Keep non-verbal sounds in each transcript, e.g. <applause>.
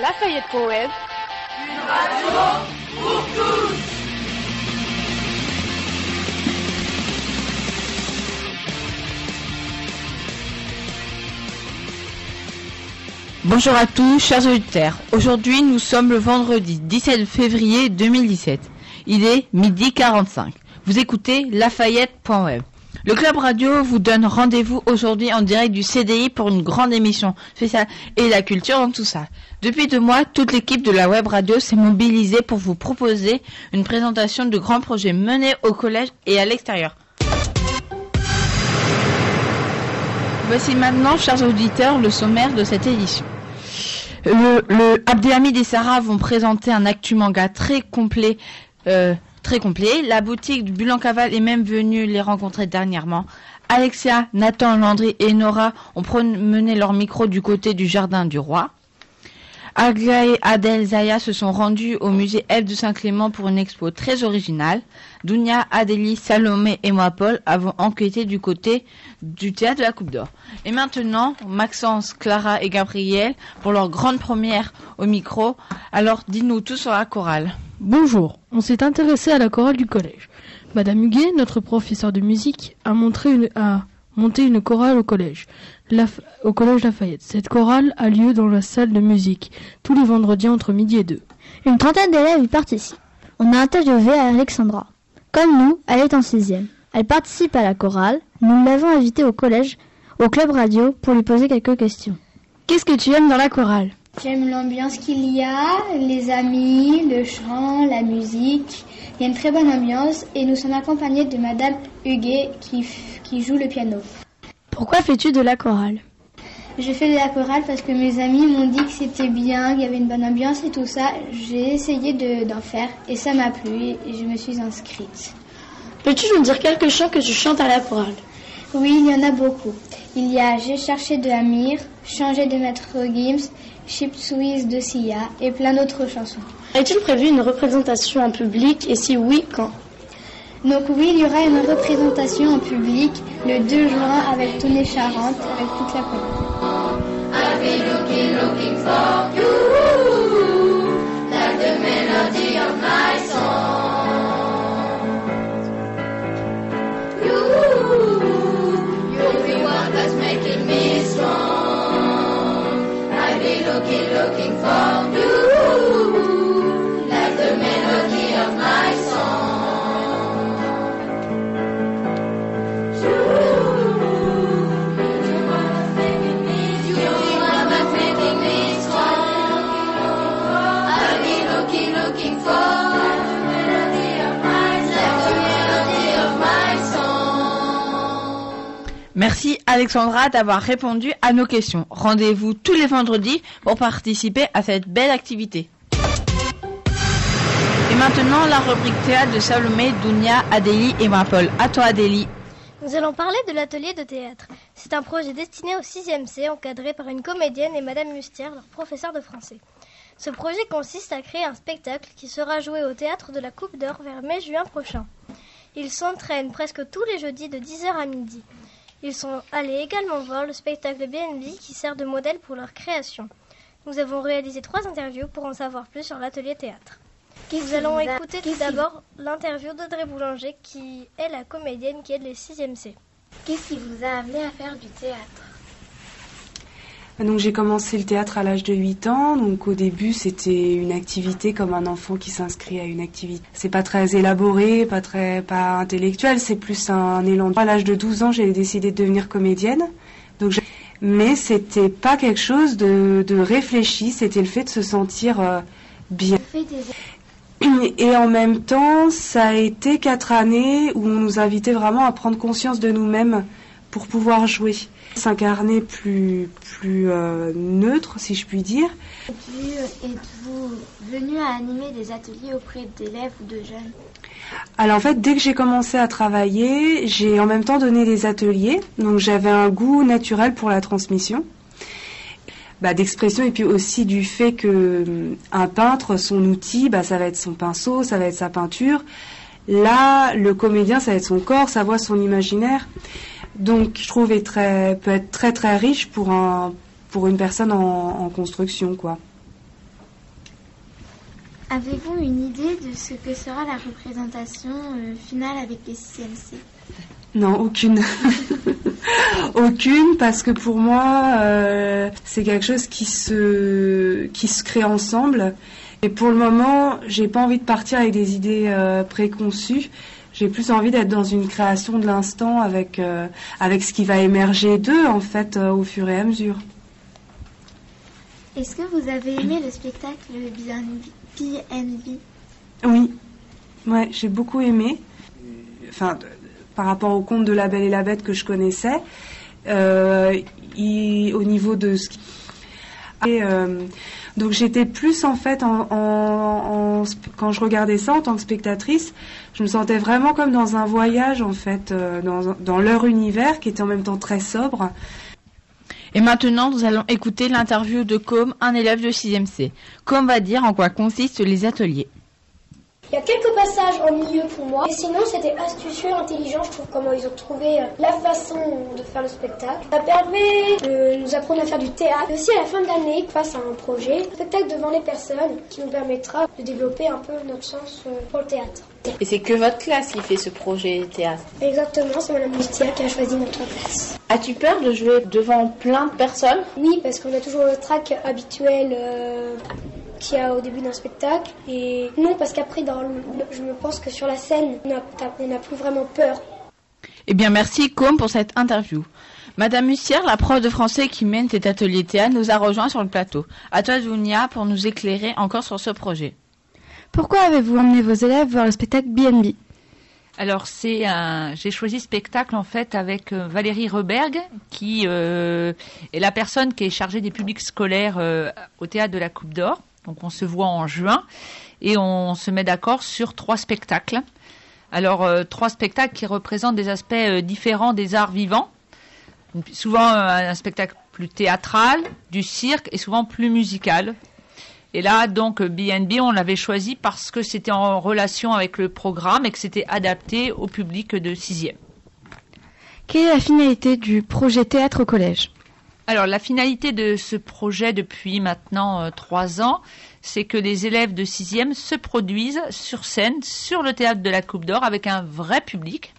Lafayette.web. Une radio pour tous Bonjour à tous, chers auditeurs. Aujourd'hui, nous sommes le vendredi 17 février 2017. Il est midi 45. Vous écoutez Lafayette.web. Le Club Radio vous donne rendez-vous aujourd'hui en direct du CDI pour une grande émission spéciale et la culture dans tout ça. Depuis deux mois, toute l'équipe de la web radio s'est mobilisée pour vous proposer une présentation de grands projets menés au collège et à l'extérieur. Voici maintenant, chers auditeurs, le sommaire de cette édition. Le, le Abdelhamid et Sarah vont présenter un actu manga très complet euh, très complet. La boutique du Bulan Caval est même venue les rencontrer dernièrement. Alexia, Nathan, Landry et Nora ont promené leur micro du côté du jardin du roi. Agla et Adèle Zaya se sont rendus au musée F de Saint-Clément pour une expo très originale. Dounia, Adélie, Salomé et moi Paul avons enquêté du côté du théâtre de la Coupe d'Or. Et maintenant, Maxence, Clara et Gabriel pour leur grande première au micro. Alors dis-nous tout sur la chorale. Bonjour, on s'est intéressé à la chorale du collège. Madame Huguet, notre professeur de musique, a, montré une, a monté une chorale au collège, au collège Lafayette. Cette chorale a lieu dans la salle de musique, tous les vendredis entre midi et deux. Une trentaine d'élèves y participent. On a interviewé Alexandra. Comme nous, elle est en sixième. Elle participe à la chorale. Nous l'avons invitée au collège, au club radio, pour lui poser quelques questions. Qu'est-ce que tu aimes dans la chorale? J'aime l'ambiance qu'il y a, les amis, le chant, la musique. Il y a une très bonne ambiance et nous sommes accompagnés de Madame Huguet qui, qui joue le piano. Pourquoi fais-tu de la chorale? Je fais de la chorale parce que mes amis m'ont dit que c'était bien, qu'il y avait une bonne ambiance et tout ça. J'ai essayé d'en faire et ça m'a plu et je me suis inscrite. Peux-tu nous dire quelques chants que tu chantes à la chorale? Oui, il y en a beaucoup. Il y a J'ai cherché de Amir, Changer de Maître Gims, Chip Suisse de Sia et plein d'autres chansons. Est-il prévu une représentation en public et si oui, quand? Donc oui, il y aura une représentation en public le 2 juin avec Tony Charente, avec toute la famille. Looking, looking for you, Alexandra d'avoir répondu à nos questions. Rendez-vous tous les vendredis pour participer à cette belle activité. Et maintenant, la rubrique théâtre de Salomé, Dounia, Adélie et Paul. À toi Adélie. Nous allons parler de l'atelier de théâtre. C'est un projet destiné au 6e C, encadré par une comédienne et Madame Mustière, leur professeur de français. Ce projet consiste à créer un spectacle qui sera joué au théâtre de la Coupe d'Or vers mai-juin prochain. Il s'entraîne presque tous les jeudis de 10h à midi. Ils sont allés également voir le spectacle BNB qui sert de modèle pour leur création. Nous avons réalisé trois interviews pour en savoir plus sur l'atelier théâtre. Nous allons écouter tout d'abord l'interview d'Audrey Boulanger qui est la comédienne qui aide les 6e C. Qu'est-ce qui vous a amené à faire du théâtre? Donc j'ai commencé le théâtre à l'âge de 8 ans. Donc au début c'était une activité comme un enfant qui s'inscrit à une activité. C'est pas très élaboré, pas très pas intellectuel, c'est plus un élan. À l'âge de 12 ans j'ai décidé de devenir comédienne. Donc mais c'était pas quelque chose de, de réfléchi, c'était le fait de se sentir euh, bien. <clears throat> Et en même temps, ça a été quatre années où on nous invitait vraiment à prendre conscience de nous-mêmes pour pouvoir jouer s'incarner plus, plus euh, neutre, si je puis dire. Êtes-vous venu à animer des ateliers auprès d'élèves ou de jeunes? Alors en fait, dès que j'ai commencé à travailler, j'ai en même temps donné des ateliers. Donc j'avais un goût naturel pour la transmission. Bah, d'expression et puis aussi du fait que hum, un peintre, son outil, bah, ça va être son pinceau, ça va être sa peinture. Là, le comédien, ça va être son corps, sa voix, son imaginaire. Donc, je trouve est très, peut être très très riche pour un pour une personne en, en construction, quoi. Avez-vous une idée de ce que sera la représentation euh, finale avec les CMC Non, aucune. <laughs> aucune, parce que pour moi, euh, c'est quelque chose qui se, qui se crée ensemble. Et pour le moment, j'ai pas envie de partir avec des idées euh, préconçues. J'ai plus envie d'être dans une création de l'instant avec, euh, avec ce qui va émerger d'eux, en fait, euh, au fur et à mesure. Est-ce que vous avez aimé le spectacle BNB Oui, ouais, j'ai beaucoup aimé. Enfin, par rapport au conte de La Belle et la Bête que je connaissais, euh, il- au niveau de ce qui... Et, donc j'étais plus en fait en, quand je regardais ça en tant que spectatrice, je me sentais vraiment comme dans un voyage en fait euh, dans, dans leur univers qui était en même temps très sobre. Et maintenant, nous allons écouter l'interview de Com, un élève de 6e C. Com va dire en quoi consistent les ateliers. Il y a quelques passages ennuyeux pour moi, et sinon c'était astucieux, intelligent, je trouve comment ils ont trouvé euh, la façon de faire le spectacle. Ça permet de nous apprendre à faire du théâtre, et aussi à la fin de l'année, face à un projet, un spectacle devant les personnes qui nous permettra de développer un peu notre sens euh, pour le théâtre. Et c'est que votre classe qui fait ce projet théâtre. Exactement, c'est Madame Bustia qui a choisi notre place. As-tu peur de jouer devant plein de personnes? Oui, parce qu'on a toujours le track habituel euh, qu'il y a au début d'un spectacle. Et non, parce qu'après, dans le- je me pense que sur la scène, on n'a plus vraiment peur. Eh bien, merci Com pour cette interview. Madame Mussière, la prof de français qui mène cet atelier théâtre, nous a rejoint sur le plateau. À toi, Dunia, pour nous éclairer encore sur ce projet. Pourquoi avez-vous emmené vos élèves voir le spectacle BNB Alors c'est un, j'ai choisi spectacle en fait avec euh, Valérie Reberg qui euh, est la personne qui est chargée des publics scolaires euh, au théâtre de la Coupe d'Or. Donc on se voit en juin et on se met d'accord sur trois spectacles. Alors euh, trois spectacles qui représentent des aspects euh, différents des arts vivants. Souvent euh, un spectacle plus théâtral, du cirque et souvent plus musical. Et là, donc, BNB, on l'avait choisi parce que c'était en relation avec le programme et que c'était adapté au public de 6e. Quelle est la finalité du projet théâtre au collège? Alors, la finalité de ce projet depuis maintenant euh, trois ans, c'est que les élèves de 6e se produisent sur scène, sur le théâtre de la Coupe d'Or, avec un vrai public.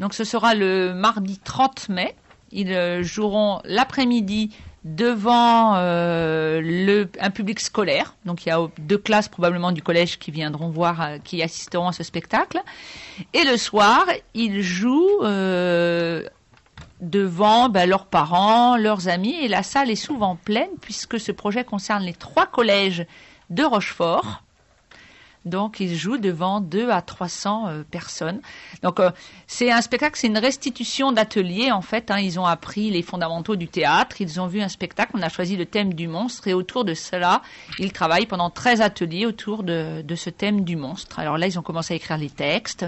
Donc, ce sera le mardi 30 mai. Ils euh, joueront l'après-midi devant euh, le, un public scolaire. Donc il y a deux classes probablement du collège qui viendront voir, qui assisteront à ce spectacle. Et le soir, ils jouent devant ben, leurs parents, leurs amis. Et la salle est souvent pleine puisque ce projet concerne les trois collèges de Rochefort. Donc, ils jouent devant 2 à 300 euh, personnes. Donc, euh, c'est un spectacle, c'est une restitution d'atelier, en fait. Hein. Ils ont appris les fondamentaux du théâtre, ils ont vu un spectacle, on a choisi le thème du monstre, et autour de cela, ils travaillent pendant 13 ateliers autour de, de ce thème du monstre. Alors là, ils ont commencé à écrire les textes.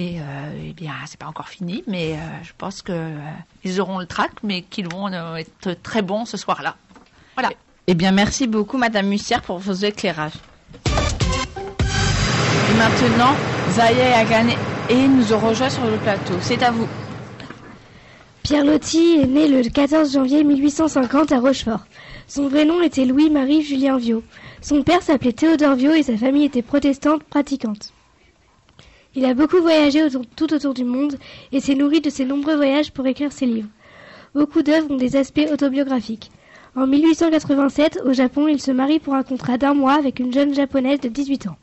Et euh, eh bien, c'est pas encore fini, mais euh, je pense que euh, ils auront le trac, mais qu'ils vont euh, être très bons ce soir-là. Voilà. Eh bien, merci beaucoup, Madame Mussière, pour vos éclairages. Et maintenant, Zaya et Agane et nous ont rejoint sur le plateau. C'est à vous. Pierre Loti est né le 14 janvier 1850 à Rochefort. Son vrai nom était Louis-Marie Julien Viau. Son père s'appelait Théodore Viau et sa famille était protestante pratiquante. Il a beaucoup voyagé tout autour du monde et s'est nourri de ses nombreux voyages pour écrire ses livres. Beaucoup d'œuvres ont des aspects autobiographiques. En 1887, au Japon, il se marie pour un contrat d'un mois avec une jeune japonaise de 18 ans.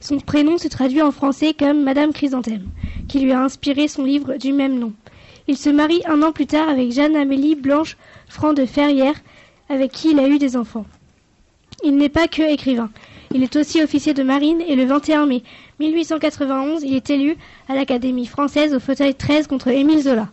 Son prénom se traduit en français comme Madame Chrysanthème, qui lui a inspiré son livre du même nom. Il se marie un an plus tard avec Jeanne-Amélie Blanche Franc de Ferrières, avec qui il a eu des enfants. Il n'est pas que écrivain. Il est aussi officier de marine et le 21 mai 1891, il est élu à l'Académie française au fauteuil 13 contre Émile Zola.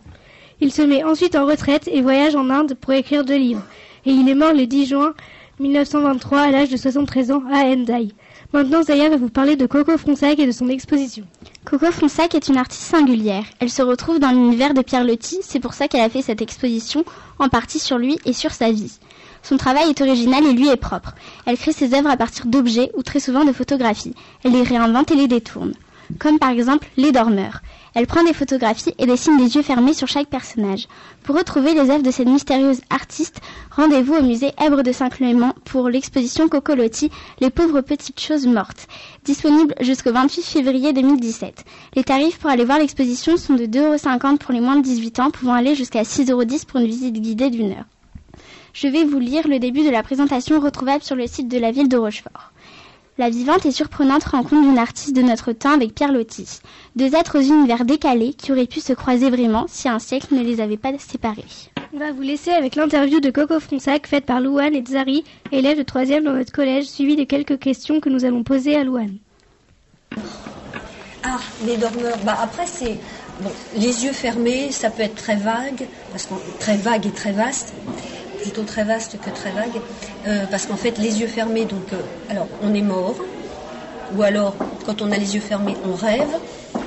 Il se met ensuite en retraite et voyage en Inde pour écrire deux livres. Et il est mort le 10 juin 1923 à l'âge de 73 ans à Hendai. Maintenant, Zaya va vous parler de Coco Fronsac et de son exposition. Coco Fronsac est une artiste singulière. Elle se retrouve dans l'univers de Pierre Loti, c'est pour ça qu'elle a fait cette exposition, en partie sur lui et sur sa vie. Son travail est original et lui est propre. Elle crée ses œuvres à partir d'objets ou très souvent de photographies. Elle les réinvente et les détourne. comme par exemple Les Dormeurs. Elle prend des photographies et dessine des yeux fermés sur chaque personnage. Pour retrouver les œuvres de cette mystérieuse artiste, rendez-vous au musée Èbre de Saint-Clément pour l'exposition Cocolotti, Les pauvres petites choses mortes, disponible jusqu'au 28 février 2017. Les tarifs pour aller voir l'exposition sont de 2,50€ pour les moins de 18 ans, pouvant aller jusqu'à 6,10€ pour une visite guidée d'une heure. Je vais vous lire le début de la présentation retrouvable sur le site de la ville de Rochefort. La vivante et surprenante rencontre d'une artiste de notre temps avec Pierre Loti. Deux êtres aux univers décalés qui auraient pu se croiser vraiment si un siècle ne les avait pas séparés. On va vous laisser avec l'interview de Coco Fronsac faite par Louane et Zari, élèves de 3 dans notre collège, suivi de quelques questions que nous allons poser à Louane. Ah, les dormeurs. Bah après c'est bon, les yeux fermés, ça peut être très vague, parce qu'on très vague et très vaste plutôt très vaste que très vague, euh, parce qu'en fait, les yeux fermés, donc, euh, alors, on est mort, ou alors, quand on a les yeux fermés, on rêve.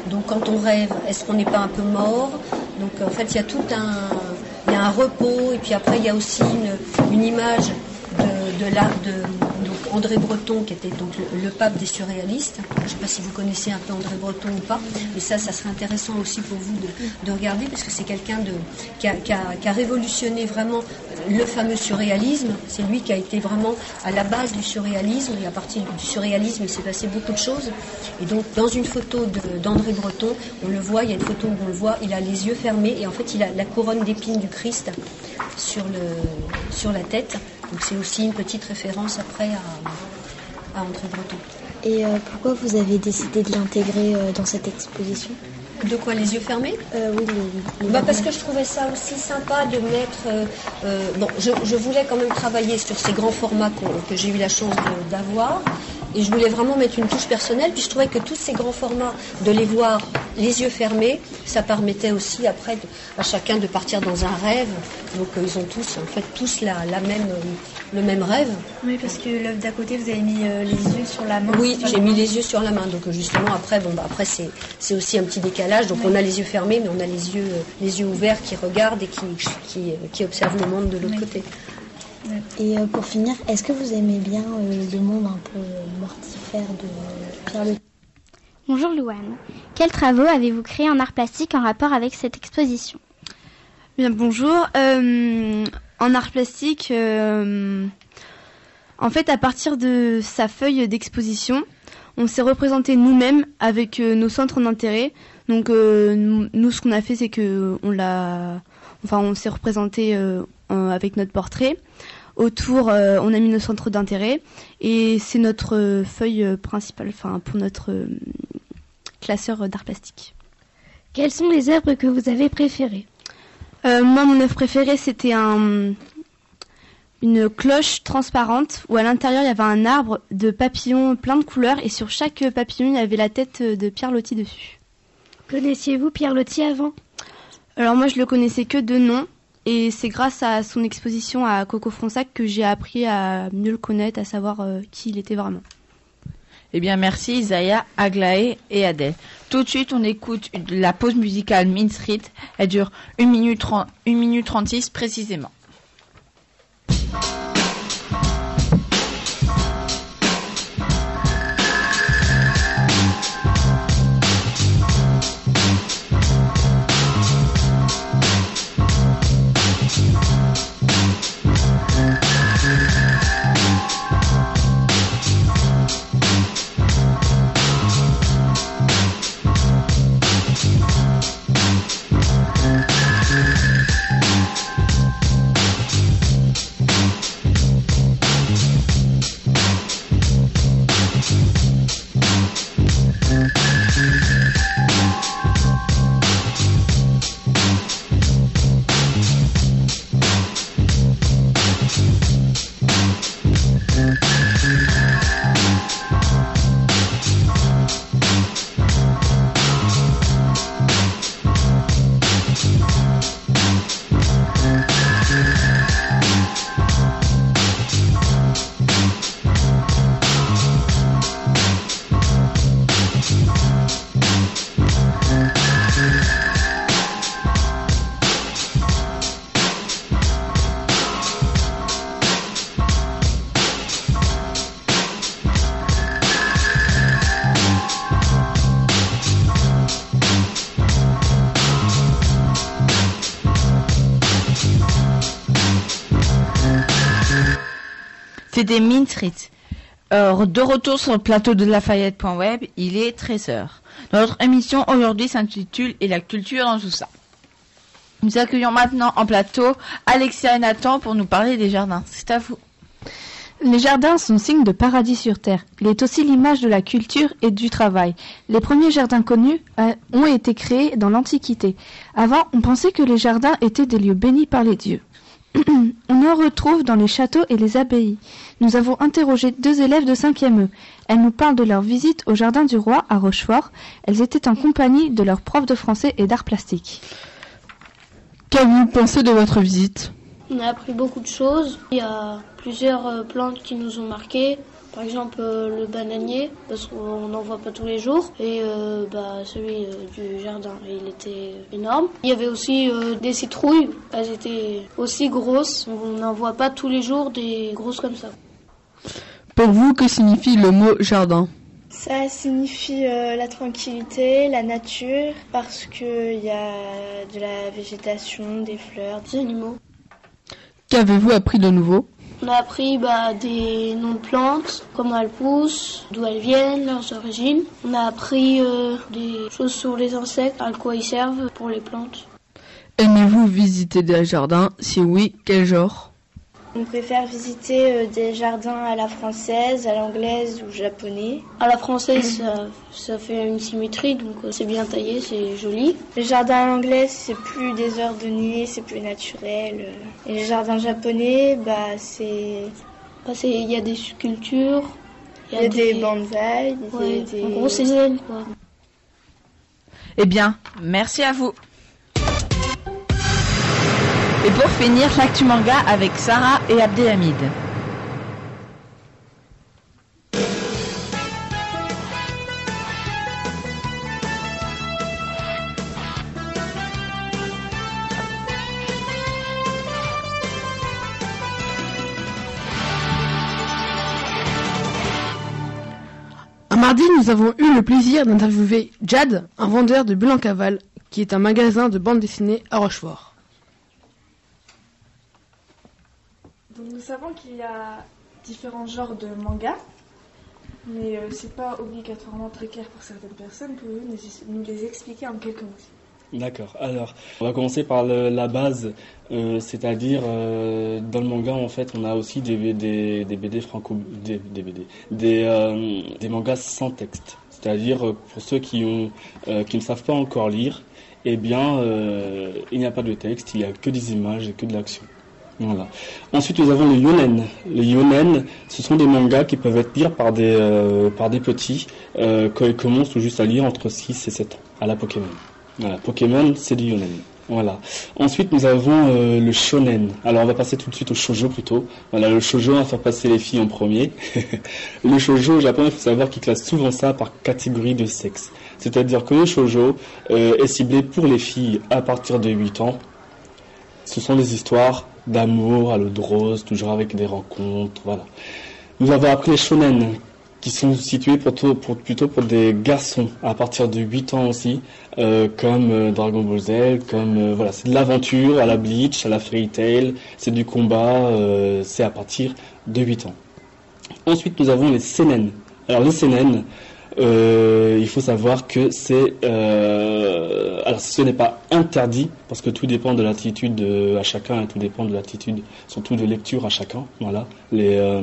Donc, quand on rêve, est-ce qu'on n'est pas un peu mort? Donc, en fait, il y a tout un, repos, et puis après, il y a aussi une, image de, de l'art de André Breton, qui était donc le, pape des surréalistes. Je ne sais pas si vous connaissez un peu André Breton ou pas, mais ça, ça serait intéressant aussi pour vous de, regarder, parce que c'est quelqu'un qui a, révolutionné vraiment le fameux surréalisme. C'est lui qui a été vraiment à la base du surréalisme, et à partir du surréalisme, il s'est passé beaucoup de choses. Et donc, dans une photo d'André Breton, on le voit, il y a une photo où on le voit, il a les yeux fermés, et en fait, il a la couronne d'épines du Christ sur la tête. Donc c'est aussi une petite référence après à, André Breton. Et euh, pourquoi vous avez décidé de l'intégrer euh, dans cette exposition? De quoi les yeux fermés? Euh, Oui, les, bah parce que je trouvais ça aussi sympa de mettre. bon, je, voulais quand même travailler sur ces grands formats que j'ai eu la chance d'avoir. Et je voulais vraiment mettre une touche personnelle, puis je trouvais que tous ces grands formats, de les voir les yeux fermés, ça permettait aussi après à chacun de partir dans un rêve. Donc euh, ils ont tous, en fait, tous la, la même, euh, le même rêve. Oui, parce que l'œuvre d'à côté, vous avez mis euh, les yeux sur la main. Oui, j'ai mis les yeux sur la main. Donc justement, après, bon, bah, après c'est, aussi un petit décalage. Donc on a les yeux fermés, mais on a les yeux, les yeux ouverts qui regardent et qui, qui, qui observent le monde de l'autre côté. Et euh, pour finir, est-ce que vous aimez bien euh, le monde un peu mortifère de Pierre Le Bonjour Louane. Quels travaux avez-vous créés en art plastique en rapport avec cette exposition? Bien, bonjour. Euh, en art plastique, en fait, à partir de sa feuille d'exposition, on s'est représenté nous-mêmes avec nos centres d'intérêt. Donc, nous, ce qu'on a fait, c'est que on l'a, enfin, on s'est représenté avec notre portrait. Autour, euh, on a mis nos centres d'intérêt et c'est notre feuille principale, enfin pour notre euh, classeur d'art plastique. Quelles sont les œuvres que vous avez préférées? Euh, Moi, mon œuvre préférée, c'était un, une cloche transparente où à l'intérieur il y avait un arbre de papillons plein de couleurs et sur chaque papillon il y avait la tête de Pierre Loti dessus. Connaissiez-vous Pierre Loti avant? Alors moi je le connaissais que de nom et c'est grâce à son exposition à Coco Fronsac que j'ai appris à mieux le connaître, à savoir euh, qui il était vraiment. Eh bien, merci Isaiah, Aglaé et Adèle. Tout de suite, on écoute la pause musicale Mean Street. Elle dure 1 minute, 30, 1 minute 36 précisément. C'était Mean Street. Euh, de retour sur le plateau de Lafayette.web, il est 13h. Notre émission aujourd'hui s'intitule Et la culture dans tout ça. Nous accueillons maintenant en plateau Alexia et Nathan pour nous parler des jardins. C'est à vous. Les jardins sont signes de paradis sur terre. Il est aussi l'image de la culture et du travail. Les premiers jardins connus euh, ont été créés dans l'Antiquité. Avant, on pensait que les jardins étaient des lieux bénis par les dieux. <clears throat> on en retrouve dans les châteaux et les abbayes. Nous avons interrogé deux élèves de 5e E. Elles nous parlent de leur visite au Jardin du Roi à Rochefort. Elles étaient en compagnie de leur prof de français et d'art plastique. Qu'avez-vous pensé de votre visite? On a appris beaucoup de choses. Il y a plusieurs euh, plantes qui nous ont marquées. Par exemple, euh, le bananier, parce qu'on n'en voit pas tous les jours. Et euh, bah, celui du jardin, il était énorme. Il y avait aussi des citrouilles. Elles étaient aussi grosses. On n'en voit pas tous les jours des grosses comme ça. Pour vous, que signifie le mot jardin? Ça signifie la tranquillité, la nature, parce qu'il y a de la végétation, des fleurs, des animaux. Qu'avez-vous appris de nouveau? On a appris bah, des noms de plantes, comment elles poussent, d'où elles viennent, leurs origines. On a appris euh, des choses sur les insectes, à quoi ils servent pour les plantes. Aimez-vous visiter des jardins? Si oui, quel genre? On préfère visiter euh, des jardins à la française, à l'anglaise ou japonais. À la française, ça, fait une symétrie, donc euh, c'est bien taillé, c'est joli. Les jardins à l'anglaise, c'est plus désordonné, c'est plus naturel. Et les jardins japonais, bah c'est, bah, il y a des sculptures, il y a, des, bonsaïs, des... en gros c'est zen quoi. Eh bien, merci à vous. Et pour finir, l'actu manga avec Sarah et Abdelhamid. Mardi, nous avons eu le plaisir d'interviewer Jad, un vendeur de cavale, qui est un magasin de bande dessinée à Rochefort. Nous savons qu'il y a différents genres de mangas, mais euh, c'est pas obligatoirement très clair pour certaines personnes. Pouvez-vous nous, les expliquer en quelques mots D'accord. Alors, on va commencer par la base, euh, c'est-à-dire euh, dans le manga en fait, on a aussi des, BD franco, des, des BD, des, des mangas sans texte. C'est-à-dire pour ceux qui ont, qui ne savent pas encore lire, eh bien, il n'y a pas de texte, il n'y a que des images et que de l'action. Ensuite, nous avons les yonen. Les yonen, ce sont des mangas qui peuvent être lus par des, euh, par des petits euh, quand ils commencent tout juste à lire entre 6 et 7 ans, à la Pokémon. Voilà, Pokémon, c'est du yonen. Voilà. Ensuite, nous avons euh, le shonen. Alors, on va passer tout de suite au shoujo plutôt. Voilà, le shoujo, on va faire passer les filles en premier. <laughs> le shoujo au Japon, il faut savoir qu'ils classent souvent ça par catégorie de sexe. C'est-à-dire que le shoujo est ciblé pour les filles à partir de 8 ans. Ce sont des histoires d'amour à l'eau de rose, toujours avec des rencontres, voilà. Nous avons appris les shonen, qui sont situés plutôt pour, plutôt pour des garçons à partir de 8 ans aussi, euh, comme euh, Dragon Ball Z, comme euh, voilà, c'est de l'aventure à la Bleach, à la Fairy Tail, c'est du combat, c'est à partir de 8 ans. Ensuite, nous avons les seinen. Alors les seinen, euh, il faut savoir que c'est euh, alors ce n'est pas interdit parce que tout dépend de l'attitude à chacun et tout dépend de l'attitude surtout de lecture à chacun voilà. Les euh,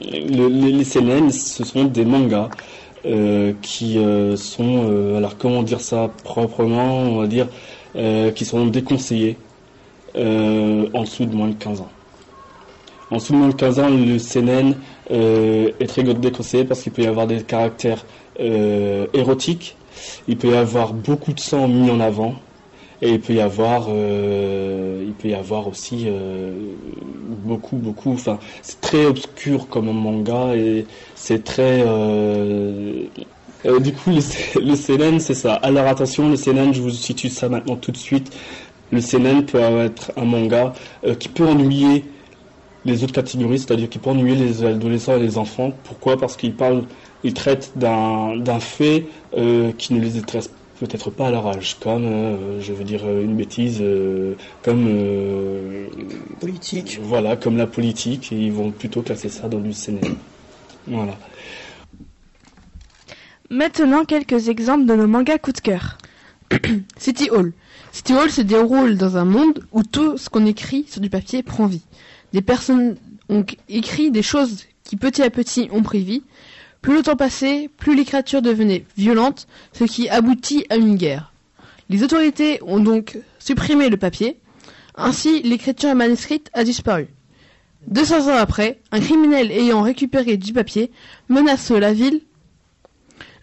les, CNN ce sont des mangas qui sont alors comment dire ça proprement on va dire qui sont déconseillés en dessous de moins de 15 ans. En dessous de moins de 15 ans le CNN est très déconseillé parce qu'il peut y avoir des caractères euh, érotique, il peut y avoir beaucoup de sang mis en avant, et il peut y avoir, euh, il peut y avoir aussi euh, beaucoup, beaucoup. Enfin, c'est très obscur comme un manga et c'est très. du coup, le, le CNN, c'est ça. Alors attention, le CNN, je vous situe ça maintenant tout de suite. Le CNN peut être un manga qui peut ennuyer les autres catégories, c'est-à-dire qui peut ennuyer les adolescents et les enfants. Pourquoi? Parce qu'il parle ils traitent d'un fait euh, qui ne les intéresse peut-être pas à leur âge, comme, euh, je veux dire une bêtise, euh, comme... euh, politique. Voilà, comme la politique, et ils vont plutôt classer ça dans du cinéma. Voilà. Maintenant, quelques exemples de nos mangas coup de cœur. City Hall. City Hall se déroule dans un monde où tout ce qu'on écrit sur du papier prend vie. Des personnes ont écrit des choses qui petit à petit ont pris vie. Plus le temps passait, plus l'écriture devenait violente, ce qui aboutit à une guerre. Les autorités ont donc supprimé le papier. Ainsi, l'écriture manuscrite a disparu. 200 ans après, un criminel ayant récupéré du papier menace la ville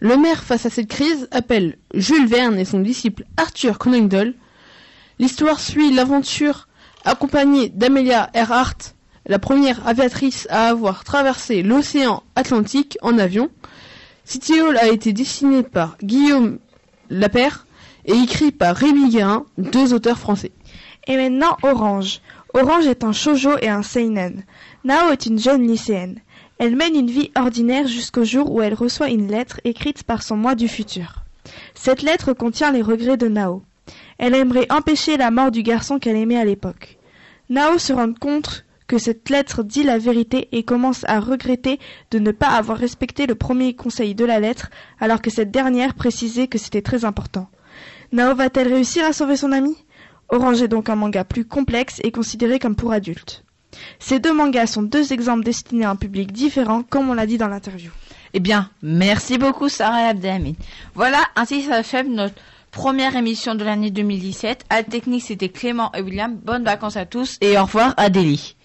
le maire, face à cette crise, appelle Jules Verne et son disciple Arthur Conan Doyle. L'histoire suit l'aventure accompagnée d'Amelia Earhart, la première aviatrice à avoir traversé l'océan Atlantique en avion. City Hall a été dessiné par Guillaume Lapère et écrit par Rémi Guérin, deux auteurs français. Et maintenant, Orange. Orange est un shoujo et un seinen. Nao est une jeune lycéenne. Elle mène une vie ordinaire jusqu'au jour où elle reçoit une lettre écrite par son moi du futur. Cette lettre contient les regrets de Nao. Elle aimerait empêcher la mort du garçon qu'elle aimait à l'époque. Nao se rend compte que cette lettre dit la vérité et commence à regretter de ne pas avoir respecté le premier conseil de la lettre alors que cette dernière précisait que c'était très important. Nao va-t-elle réussir à sauver son ami? Orange est donc un manga plus complexe et considéré comme pour adultes. Ces deux mangas sont deux exemples destinés à un public différent, comme on l'a dit dans l'interview. Eh bien, merci beaucoup Sarah Abdelhamid. Voilà, ainsi s'achève notre première émission de l'année 2017. À technique, c'était Clément et William. Bonnes vacances à tous et au revoir Adélie.